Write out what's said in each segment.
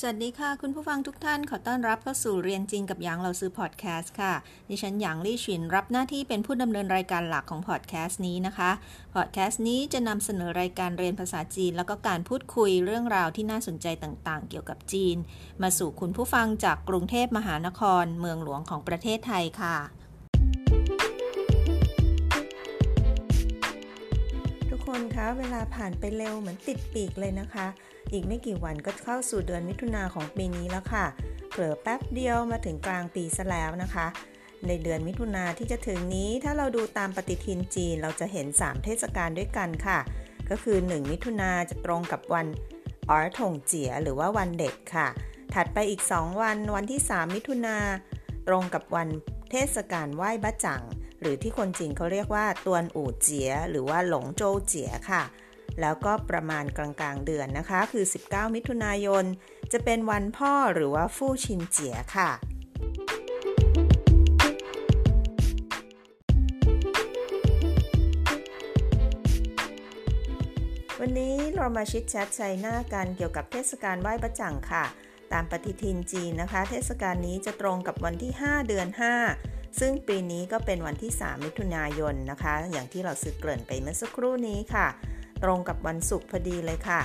สวัสดีค่ะ คุณผู้ฟังทุกท่านขอต้อนรับเข้าสู่เรียนจริงกับหยางเราซื้อพอดแคสต์ค่ะ ดิฉันหยางลี่ชินรับหน้าที่เป็นผู้ดำเนินรายการหลักของพอดแคสต์นี้นะคะพอดแคสต์นี้จะนำเสนอรายการเรียนภาษาจีน แล้วก็การพูดคุยเรื่องราวที่น่าสนใจต่างๆ เกี่ยวกับจีน มาสู่คุณผู้ฟังจากกรุงเทพมหานคร เมืองหลวงของประเทศไทยค่ะ คนคะเวลาผ่านไปเร็วเหมือนติดปีกเลยนะคะ อีกไม่กี่วันก็เข้าสู่เดือนมิถุนาของปีนี้แล้วค่ะเผลอแป๊บเดียวมาถึงกลางปีซะแล้วนะคะ ในเดือนมิถุนาที่จะถึงนี้ถ้าเราดูตามปฏิทินจีนเราจะเห็น 3 เทศกาลด้วยกันค่ะ ก็คือ 1 มิถุนาจะตรงกับวันอ๋อถงเจียหรือว่าวันเด็กค่ะ ถัดไปอีก 2 วันวันที่ 3 มิถุนาตรงกับวันเทศกาลไหว้บ้าจัง หรือที่คนจีนเขาเรียกว่าตวนอู่เจีย หรือว่าหลงโจวเจียค่ะ แล้วก็ประมาณกลางๆเดือนนะคะ คือ 19 มิถุนายน จะเป็นวันพ่อหรือว่าฟู่ชินเจียค่ะวันนี้เรามาชิดแชทใช้หน้ากันเกี่ยวกับเทศกาลไหว้ประจังค่ะ ตามปฏิทินจีนนะคะ เทศกาลนี้จะตรงกับวันที่ 5 เดือน 5 ซึ่งปีนี้ก็เป็นวันที่ 3 มิถุนายนนะคะ อย่างที่เราซื้อเกริ่นไปเมื่อสักครู่นี้ค่ะ ตรงกับวันศุกร์พอดีเลยค่ะ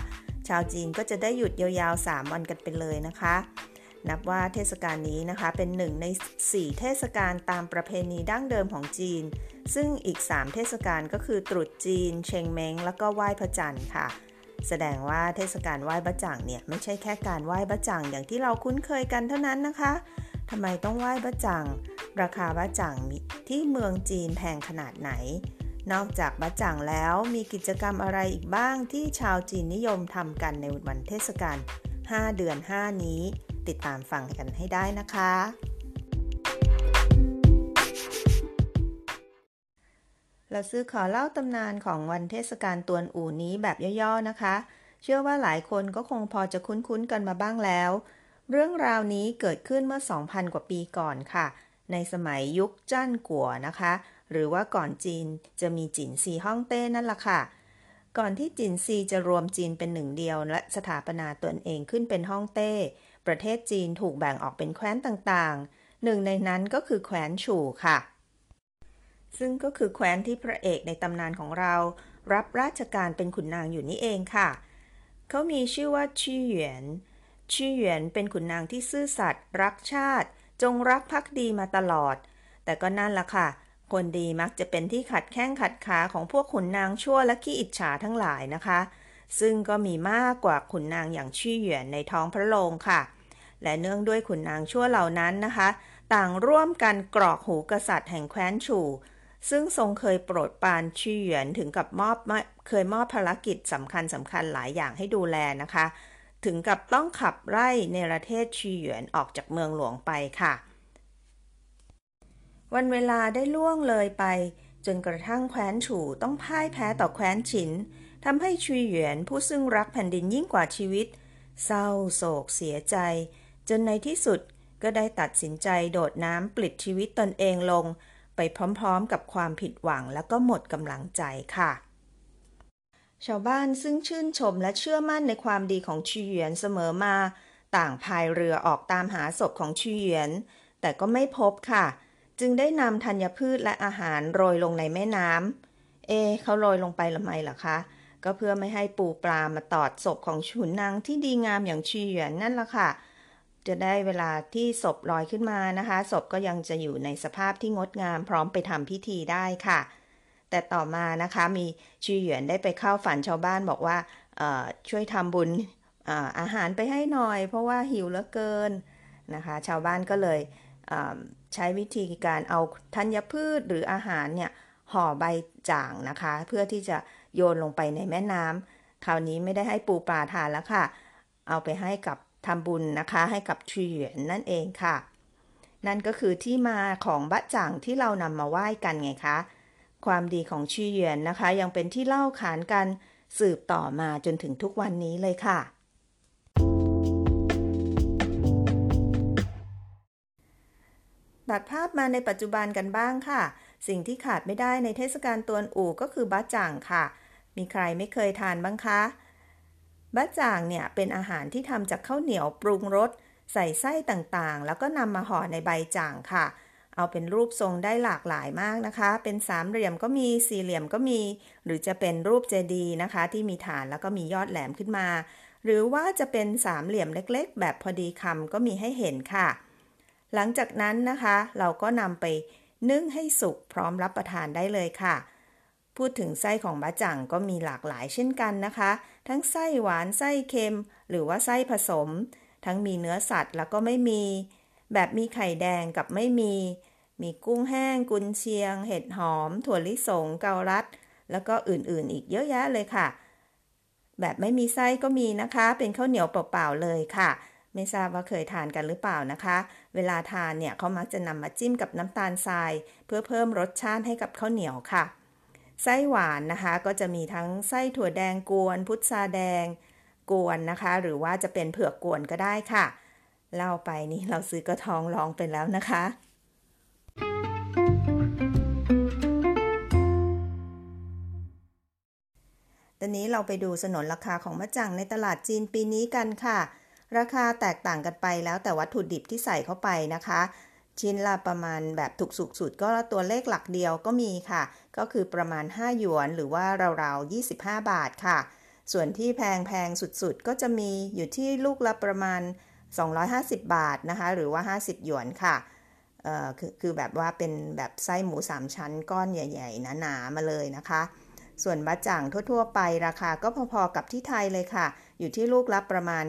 ชาวจีนก็จะได้หยุดยาวๆ 3 วันกันไปเลยนะคะ นับว่าเทศกาลนี้นะคะเป็นหนึ่งใน 4 เทศกาลตามประเพณีดั้งเดิมของจีน ซึ่งอีก 3 เทศกาลก็คือตรุษจีน เชงเม้ง แล้วก็ไหว้พระจันทร์ค่ะแสดงว่าเทศกาลไหว้พระจันทร์เนี่ยไม่ใช่แค่การไหว้พระจันทร์อย่างที่เราคุ้นเคยกันเท่านั้นนะคะทำไมต้องไหว้พระจันท ราคาพระจันทร์ที่เมืองจีนแพงขนาดไหน นอกจากบะจ่างแล้วมีกิจกรรมอะไรอีกบ้างที่ชาวจีนนิยมทำกันในวันเทศกาล 5 เดือน 5 นี้ ติดตามฟังกันให้ได้นะคะ เราซื้อขอเล่าตำนานของวันเทศกาลตวนอู่นี้แบบย่อๆนะคะ เชื่อว่าหลายคนก็คงพอจะคุ้นๆกันมาบ้างแล้ว เรื่องราวนี้เกิดขึ้นเมื่อ 2,000 กว่าปีก่อนค่ะ ในสมัยยุคจ้านกัวนะคะ หรือว่าก่อนจีนจะมีจินซีฮ่องเต้นั่นล่ะค่ะ ก่อนที่จินซีจะรวมจีนเป็นหนึ่งเดียว และสถาปนาตนเองขึ้นเป็นฮ่องเต้ ประเทศจีนถูกแบ่งออกเป็นแคว้นต่างๆ หนึ่งในนั้นก็คือแคว้นฉู่ค่ะ ซึ่งก็คือแคว้นที่พระเอกในตำนานของเรา รับราชการเป็นขุนนางอยู่นี่เองค่ะ เขามีชื่อว่าชี่เหวียนชี่เหวียนเป็นขุนนางที่ซื่อสัตย์รักชาติ จงรักภักดีมาตลอด แต่ก็นั่นละค่ะ คนดีมักจะเป็นที่ขัดแข้งขัดขาของพวกขุนนางชั่วและขี้อิจฉาทั้งหลายนะคะ ซึ่งก็มีมากกว่าขุนนางอย่างชี่เหยียนในท้องพระโรงค่ะ และเนื่องด้วยขุนนางชั่วเหล่านั้นนะคะ ต่างร่วมกันกรอกหูกษัตริย์แห่งแคว้นฉูซึ่งทรงเคยโปรดปานชี่เหยียนถึงกับมอบเคยมอบภารกิจสำคัญสำคัญหลายอย่างให้ดูแลนะคะ ถึงกับต้องขับไล่ในประเทศชีเหยียนออกจากเมืองหลวงไปค่ะ วันเวลาได้ล่วงเลยไป จนกระทั่งแคว้นฉู่ต้องพ่ายแพ้ต่อแคว้นฉินทำให้ชุยเหวียนผู้ซึ่งรักแผ่นดินยิ่งกว่าชีวิต เศร้าโศกเสียใจ จนในที่สุดก็ได้ตัดสินใจโดดน้ำปลิดชีวิตตนเองลง ไปพร้อมๆกับความผิดหวังแล้วก็หมดกำลังใจค่ะ ชาวบ้านซึ่งชื่นชมและเชื่อมั่นในความดีของชีเหวียนเสมอมา ต่างพายเรือออกตามหาศพของชีเหวียน แต่ก็ไม่พบค่ะ จึงได้นำธัญพืชและอาหารโรยลงในแม่น้ำเอ เขาโรยลงไปละไมล่ะคะ ก็เพื่อไม่ให้ปูปลามาตอดศพของฉุนนางที่ดีงามอย่างชีเหยียนนั่นละค่ะ จะได้เวลาที่ศพลอยขึ้นมานะคะศพก็ยังจะอยู่ในสภาพที่งดงามพร้อมไปทำพิธีได้ค่ะ แต่ต่อมานะคะมีชีเหยียนได้ไปเข้าฝันชาวบ้านบอกว่าช่วยทำบุญอาอาหารไปให้หน่อย เพราะว่าหิวเหลือเกินนะคะ ชาวบ้านก็เลยใช้วิธีการเอาธัญพืชหรืออาหารเนี่ยห่อใบจ่างนะคะ เพื่อที่จะโยนลงไปในแม่น้ำคราวนี้ไม่ได้ให้ปูปลาทานแล้วค่ะ เอาไปให้กับทำบุญนะคะ ให้กับชีเหวียนนั่นเองค่ะ นั่นก็คือที่มาของบะจ่างที่เรานำมาไหว้กันไงคะ ความดีของชี่เยียนนะคะ ยังเป็นที่เล่าขานกันสืบต่อมาจนถึงทุกวันนี้เลยค่ะ ตัดภาพมาในปัจจุบันกันบ้างค่ะ สิ่งที่ขาดไม่ได้ในเทศกาลตวนอู่ก็คือบะจ่างค่ะ มีใครไม่เคยทานบ้างคะบะจ่างเนี่ยเป็นอาหารที่ทำจากข้าวเหนียวปรุงรสใส่ไส้ต่างๆ แล้วก็นำมาห่อในใบจ่างค่ะ เอาเป็นรูปทรงได้หลากหลายมากนะคะ เป็นสามเหลี่ยมก็มีสี่เหลี่ยมก็มี หรือจะเป็นรูปเจดีย์นะคะ ที่มีฐานแล้วก็มียอดแหลมขึ้นมา หรือว่าจะเป็นสามเหลี่ยมเล็กๆ แบบพอดีคำก็มีให้เห็นค่ะ หลังจากนั้นนะคะ เราก็นำไปนึ่งให้สุกพร้อมรับประทานได้เลยค่ะ พูดถึงไส้ของบะจ่างก็มีหลากหลายเช่นกันนะคะ ทั้งไส้หวานไส้เค็ม หรือว่าไส้ผสม ทั้งมีเนื้อสัตว์แล้วก็ไม่มี แบบมีไข่แดงกับไม่มี มีกุ้งแห้งกุนเชียง เห็ดหอม ถั่วลิสง เกาลัด แล้วก็อื่นๆ อีกเยอะแยะเลยค่ะ แบบไม่มีไส้ก็มีนะคะ เป็นข้าวเหนียวเปล่าๆเลยค่ะ ไม่ทราบว่าเคยทานกันหรือเปล่านะคะ เวลาทานเนี่ยเขามักจะนำมาจิ้มกับน้ำตาลทราย เพื่อเพิ่มรสชาติให้กับข้าวเหนียวค่ะ ไส้หวานนะคะ ก็จะมีทั้งไส้ถั่วแดงกวน พุทราแดง กวนนะคะ หรือว่าจะเป็นเผือกกวนก็ได้ค่ะ เล่าไปนี่เราซื้อกระทองลองไปแล้วนะคะ อนนี้เราไปดูสนนราคาของมะจังในตลาดจีนปีนี้กันค่ะ ราคาแตกต่างกันไปแล้วแต่วัตถุดิบที่ใส่เข้าไปนะคะ ชิ้นละประมาณแบบถูกสุกสุดก็ตัวเลขหลักเดียวก็มีค่ะ ก็คือประมาณ 5 หยวนหรือว่าราวๆ 25 บาทค่ะ ส่วนที่แพงแพงสุดๆ ก็จะมีอยู่ที่ลูกละประมาณ 250 บาทนะคะ หรือว่า 50 หยวนค่ะคือคือแบบว่าเป็นแบบไส้หมู 3 ชั้นก้อนใหญ่ ๆ หนาๆมาเลยนะคะ ส่วนบะจ่างทั่ว ๆ ไปราคาก็พอๆกับที่ไทยเลยค่ะ อยู่ที่ลูกละประมาณ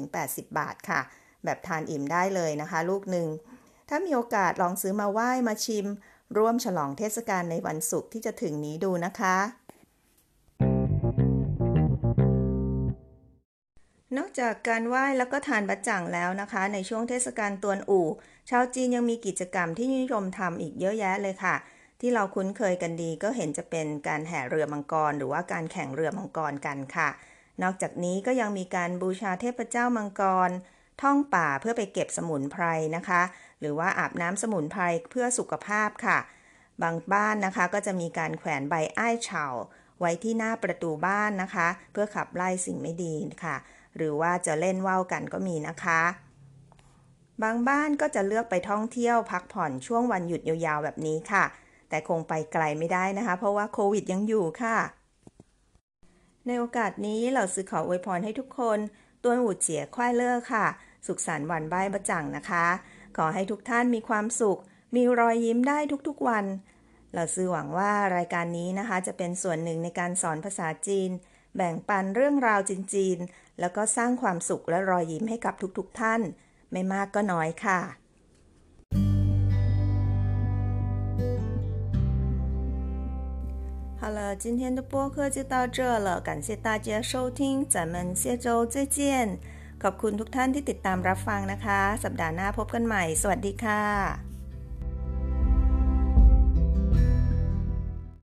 50-80 บาทค่ะ แบบทานอิ่มได้เลยนะคะ ลูกหนึ่ง ถ้ามีโอกาสลองซื้อมาไหว้มาชิม ร่วมฉลองเทศกาลในวันศุกร์ที่จะถึงนี้ดูนะคะ นอกจากการไหว้แล้วก็ทานบัจจังแล้วนะคะ ในช่วงเทศกาลตวนอู่ ชาวจีนยังมีกิจกรรมที่นิยมทำอีกเยอะแยะเลยค่ะ ที่เราคุ้นเคยกันดีก็เห็นจะเป็นการแห่เรือมังกร หรือว่าการแข่งเรือมังกรกันค่ะ นอกจากนี้ก็ยังมีการบูชาเทพเจ้ามังกร ท่องป่าเพื่อไปเก็บสมุนไพรนะคะ หรือว่าอาบน้ำสมุนไพรเพื่อสุขภาพค่ะ บางบ้านนะคะก็จะมีการแขวนใบอ้ายเฉาไว้ที่หน้าประตูบ้านนะคะ เพื่อขับไล่สิ่งไม่ดีค่ะ หรือว่าจะเล่นว่าวกันก็มีนะคะ บางบ้านก็จะเลือกไปท่องเที่ยวพักผ่อนช่วงวันหยุดยาวๆแบบนี้ค่ะ แต่คงไปไกลไม่ได้นะคะ เพราะว่าโควิดยังอยู่ค่ะ ในโอกาสนี้เราซื้อขออวยพรให้ทุกคนตัวหูเจียควายเลอร์ค่ะ สุขสันต์วันใบประจังนะคะ ขอให้ทุกท่านมีความสุข มีรอยยิ้มได้ทุกๆวัน เราซื้อหวังว่ารายการนี้นะคะ จะเป็นส่วนหนึ่งในการสอนภาษาจีน แบ่งปันเรื่องราวจีนแล้วก็สร้างความสุขและรอยยิ้มให้กับทุกๆท่าน ไม่มากก็น้อยค่ะ 好了，今天的播客就到这了，感谢大家收听，咱们下周再见。ขอบคุณทุกท่านที่ติดตามรับฟังนะคะ สัปดาห์หน้าพบกันใหม่ สวัสดีค่ะ